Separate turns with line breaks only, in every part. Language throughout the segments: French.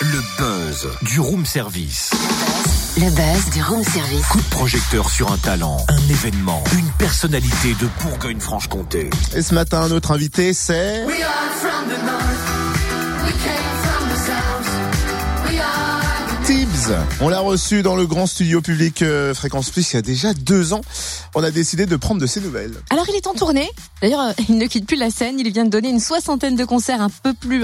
Le buzz du room service.
Le buzz du room service.
Coup de projecteur sur un talent, un événement, une personnalité de Bourgogne-Franche-Comté.
Et ce matin, notre invité, c'est... On l'a reçu dans le grand studio public euh, Fréquence Plus il y a déjà deux ans. On a décidé de prendre de ses nouvelles.
Alors il est en tournée. D'ailleurs, euh, il ne quitte plus la scène. Il vient de donner une soixantaine de concerts un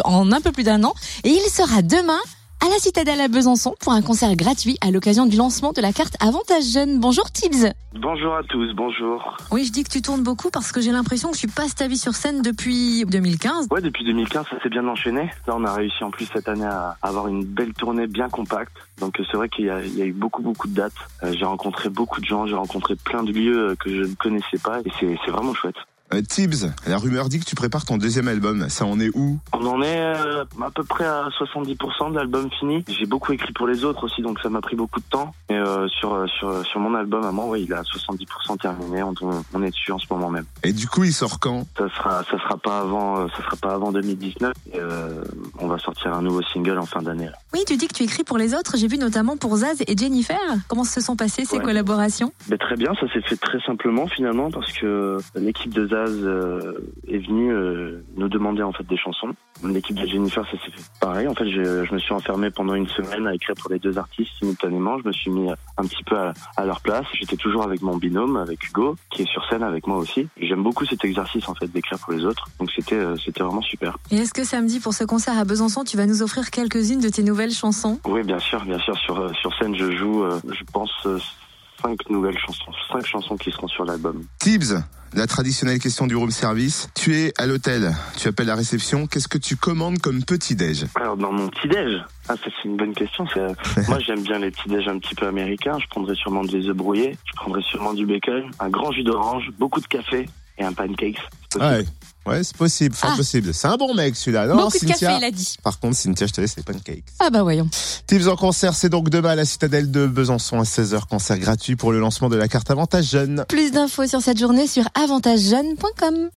en un peu plus d'un an, et il sera demain à la Citadelle à Besançon pour un concert gratuit à l'occasion du lancement de la carte Avantage Jeune. Bonjour Tibbs.
Bonjour à tous, bonjour.
Oui, je dis que tu tournes beaucoup parce que j'ai l'impression que tu passes ta vie sur scène depuis 2015.
Ouais, depuis 2015, ça s'est bien enchaîné. Là, on a réussi en plus cette année à avoir une belle tournée bien compacte. Donc euh, c'est vrai qu'il y, a il y a eu beaucoup beaucoup de dates. Euh, j'ai rencontré beaucoup de gens, j'ai rencontré plein de lieux euh, que je ne connaissais pas et c'est c'est vraiment chouette.
Euh, Tibbs, la rumeur dit que tu prépares ton deuxième album. Ça en est où
On en est euh, à peu près à 70% de l'album fini. J'ai beaucoup écrit pour les autres aussi, donc ça m'a pris beaucoup de temps. Et euh, sur sur sur mon album à moi, ouais, il est à 70% terminé. On, on est dessus en ce moment même.
Et du coup, il sort quand
Ça sera ça sera pas avant euh, ça sera pas avant 2019. Et, euh, on va sortir un nouveau single en fin d'année.
Oui, tu dis que tu écris pour les autres. J'ai vu notamment pour Zaz et Jennifer. Comment se sont passées ces
Ouais.
collaborations?
Ben, très bien, ça s'est fait très simplement finalement parce que l'équipe de Zaz euh, est venue euh, nous demander en fait des chansons. L'équipe de Jennifer, ça s'est fait pareil. En fait, je, je me suis enfermé pendant une semaine à écrire pour les deux artistes simultanément. Je me suis mis un petit peu à, à leur place. J'étais toujours avec mon binôme, avec Hugo, qui est sur scène avec moi aussi. J'aime beaucoup cet exercice en fait d'écrire pour les autres. Donc c'était euh, c'était vraiment super.
Et est-ce que samedi pour ce concert à Besançon, tu vas nous offrir quelques-unes de tes nouvelles chansons?
Oui, bien sûr, bien sûr. Sur sur scène, je joue, je pense. Cinq nouvelles chansons, cinq chansons qui seront sur l'album.
Tibbs, la traditionnelle question du room service. Tu es à l'hôtel, tu appelles la réception. Qu'est-ce que tu commandes comme petit-déj
Alors dans mon petit déj, ah ça c'est une bonne question. c'est- Moi j'aime bien les petits déj un petit peu américains. Je prendrais sûrement des œufs brouillés, je prendrais sûrement du bacon, un grand jus d'orange, beaucoup de café et un pancake.
Ouais, ouais c'est possible, fort
Ah.
possible. C'est un bon mec celui-là. Non,
Beaucoup de
Cynthia.
café, il a dit.
Par contre, Cynthia, je te laisse les pancakes.
Ah bah voyons.
Tibbs en concert, c'est donc demain à la Citadelle de Besançon à 16h. Concert gratuit pour le lancement de la carte Avantage Jeune.
Plus d'infos sur cette journée sur avantagejeune.com.